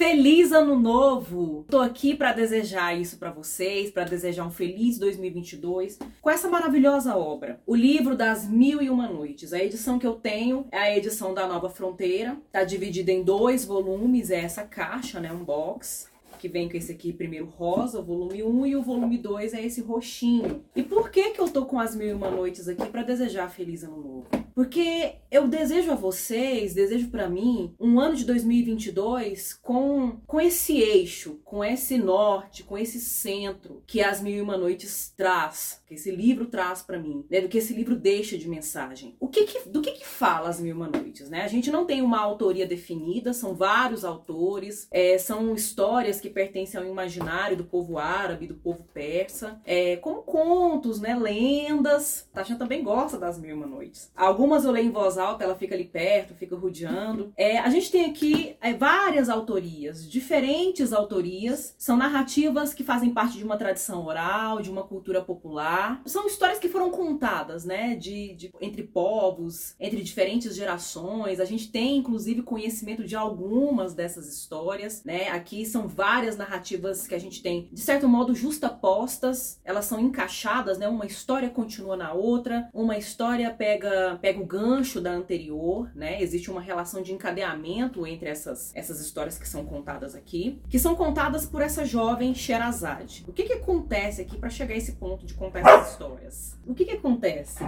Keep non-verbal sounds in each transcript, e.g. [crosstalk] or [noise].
Feliz ano novo! Tô aqui para desejar isso para vocês, para desejar um feliz 2022 com essa maravilhosa obra, o livro das Mil e Uma Noites. A edição que eu tenho é a edição da Nova Fronteira, tá dividida em dois volumes, é essa caixa, né, um box que vem com esse aqui primeiro rosa, o volume 1, e o volume 2 é esse roxinho. E por que que eu tô com as mil e uma noites aqui para desejar feliz ano novo? Porque eu desejo a vocês, desejo para mim, um ano de 2022 com, com esse eixo, com esse norte, com esse centro que as Mil e Uma Noites traz, que esse livro traz para mim, né? Do que esse livro deixa de mensagem. O que, que do que, que fala as Mil e Uma Noites, né? A gente não tem uma autoria definida, são vários autores, é, são histórias que pertencem ao imaginário do povo árabe, do povo persa, é, como contos, né? Lendas. Tasha também gosta das Mil e Uma Noites. Algumas eu leio em voz alta, ela fica ali perto, fica rodeando. É, a gente tem aqui é, várias autorias, diferentes autorias. São narrativas que fazem parte de uma tradição oral, de uma cultura popular. São histórias que foram contadas, né? De, de entre povos, entre diferentes gerações. A gente tem, inclusive, conhecimento de algumas dessas histórias, né? Aqui são várias narrativas que a gente tem, de certo modo, justapostas. Elas são encaixadas, né? Uma história continua na outra, uma história pega, pega pega o gancho da anterior, né? Existe uma relação de encadeamento entre essas, essas histórias que são contadas aqui, que são contadas por essa jovem Sherazade. O que que acontece aqui para chegar a esse ponto de contar essas histórias? O que que acontece?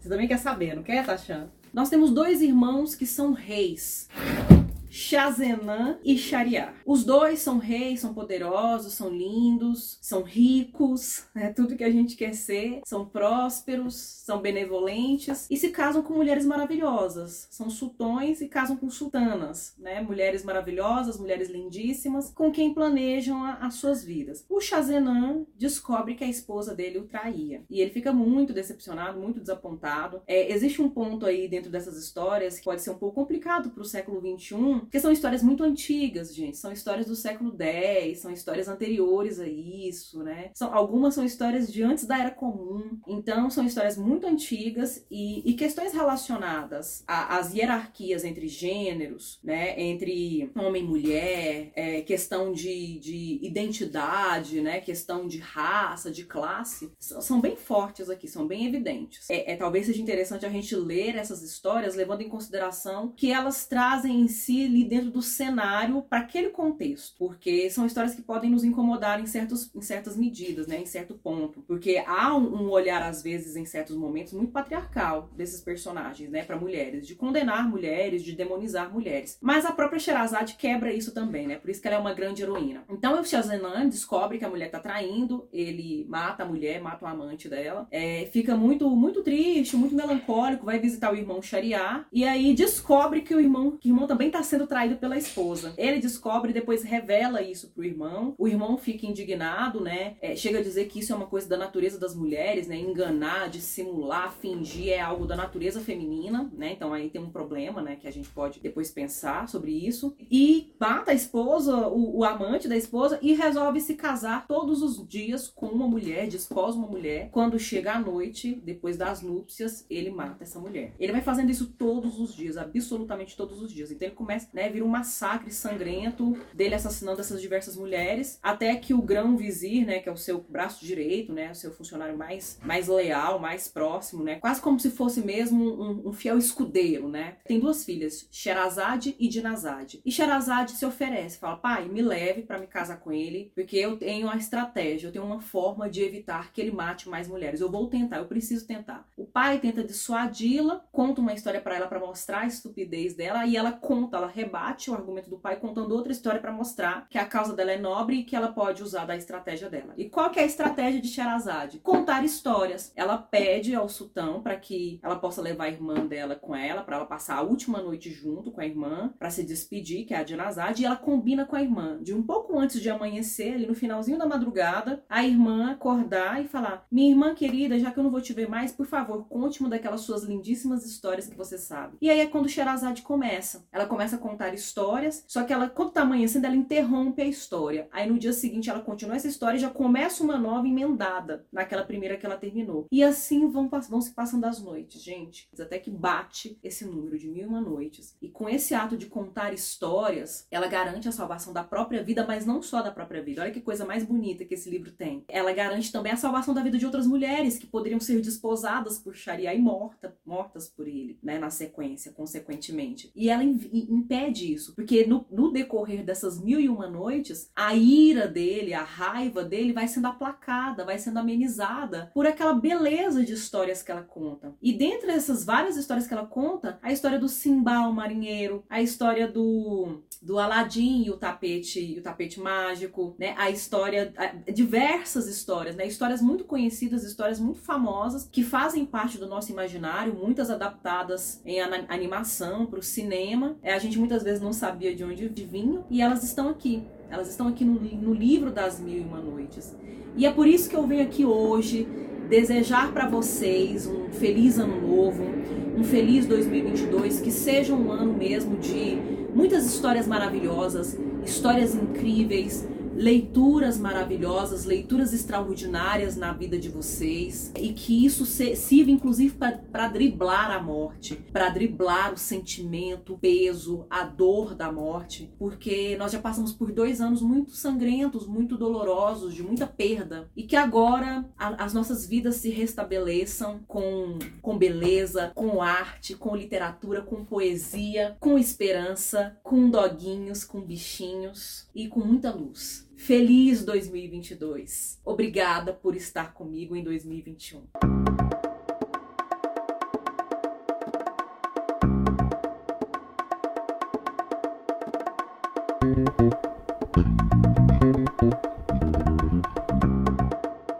Você também quer saber, não quer, Tachan? Nós temos dois irmãos que são reis. Shazenan e Shariar. Os dois são reis, são poderosos, são lindos, são ricos, [laughs] é tudo que a gente quer ser, são prósperos, são benevolentes e se casam com mulheres maravilhosas. São sultões e casam com sultanas, né? Mulheres maravilhosas, mulheres lindíssimas, com quem planejam a, as suas vidas. O Shazenan descobre que a esposa dele o traía e ele fica muito decepcionado, muito desapontado. É, existe um ponto aí dentro dessas histórias que pode ser um pouco complicado para o século 21 porque são histórias muito antigas, gente. São histórias do século X, são histórias anteriores a isso, né? São, algumas são histórias de antes da Era Comum. Então, são histórias muito antigas e, e questões relacionadas às hierarquias entre gêneros, né? Entre homem e mulher, é, questão de, de identidade, né? Questão de raça, de classe, são bem fortes aqui, são bem evidentes. É, é talvez seja interessante a gente ler essas histórias levando em consideração que elas trazem em si ali dentro do cenário para aquele contexto, porque são histórias que podem nos incomodar em, certos, em certas medidas, né, em certo ponto, porque há um, um olhar às vezes em certos momentos muito patriarcal desses personagens, né, para mulheres, de condenar mulheres, de demonizar mulheres. Mas a própria Sherazade quebra isso também, né? Por isso que ela é uma grande heroína. Então o Shazenan descobre que a mulher tá traindo, ele mata a mulher, mata o amante dela, é, fica muito muito triste, muito melancólico, vai visitar o irmão Shariar e aí descobre que o irmão, que o irmão também tá sendo sendo traído pela esposa. Ele descobre e depois revela isso pro irmão. O irmão fica indignado, né? É, chega a dizer que isso é uma coisa da natureza das mulheres, né? Enganar, dissimular, fingir é algo da natureza feminina, né? Então aí tem um problema, né? Que a gente pode depois pensar sobre isso. E mata a esposa, o, o amante da esposa, e resolve se casar todos os dias com uma mulher, desposa uma mulher. Quando chega a noite, depois das núpcias, ele mata essa mulher. Ele vai fazendo isso todos os dias, absolutamente todos os dias. Então ele começa né? Vira um massacre sangrento dele assassinando essas diversas mulheres, até que o grão vizir, né, que é o seu braço direito, né, o seu funcionário mais, mais leal, mais próximo, né, quase como se fosse mesmo um, um fiel escudeiro, né. Tem duas filhas, Sherazade e Dinazade. E Sherazade se oferece, fala: "Pai, me leve para me casar com ele, porque eu tenho uma estratégia, eu tenho uma forma de evitar que ele mate mais mulheres. Eu vou tentar, eu preciso tentar". O pai tenta dissuadi-la, conta uma história para ela para mostrar a estupidez dela e ela conta, ela rebate o argumento do pai contando outra história para mostrar que a causa dela é nobre e que ela pode usar da estratégia dela. E qual que é a estratégia de Sherazade? Contar histórias. Ela pede ao sultão para que ela possa levar a irmã dela com ela, para ela passar a última noite junto com a irmã, para se despedir, que é a Dinazade, e ela combina com a irmã de um pouco antes de amanhecer, ali no finalzinho da madrugada, a irmã acordar e falar: "Minha irmã querida, já que eu não vou te ver mais, por favor, conte-me daquelas suas lindíssimas histórias que você sabe". E aí é quando Sherazade começa. Ela começa a contar histórias, só que ela, quando tá amanhecendo, ela interrompe a história. Aí no dia seguinte ela continua essa história e já começa uma nova emendada naquela primeira que ela terminou. E assim vão, vão se passando as noites, gente. Até que bate esse número de mil e uma noites. E com esse ato de contar histórias, ela garante a salvação da própria vida, mas não só da própria vida. Olha que coisa mais bonita que esse livro tem. Ela garante também a salvação da vida de outras mulheres que poderiam ser desposadas por Sharia e morta, mortas por ele, né, na sequência, consequentemente. E ela impede isso, porque no, no decorrer dessas mil e uma noites, a ira dele, a raiva dele vai sendo aplacada, vai sendo amenizada por aquela beleza de histórias que ela conta. E dentre essas várias histórias que ela conta, a história do Simba, o marinheiro, a história do, do Aladim e o tapete, e o tapete mágico, né? A história, a, diversas histórias, né? Histórias muito conhecidas, histórias muito famosas que fazem parte do nosso imaginário, muitas adaptadas em animação para o cinema. É, a gente muitas vezes não sabia de onde vinham e elas estão aqui. Elas estão aqui no, no livro das Mil e Uma Noites. E é por isso que eu venho aqui hoje desejar para vocês um feliz ano novo, um feliz 2022, que seja um ano mesmo de muitas histórias maravilhosas, histórias incríveis, leituras maravilhosas, leituras extraordinárias na vida de vocês e que isso sirva inclusive para driblar a morte, para driblar o sentimento, o peso, a dor da morte, porque nós já passamos por dois anos muito sangrentos, muito dolorosos, de muita perda e que agora a, as nossas vidas se restabeleçam com, com beleza, com arte, com literatura, com poesia, com esperança, com doguinhos, com bichinhos e com muita luz. Feliz 2022. Obrigada por estar comigo em 2021.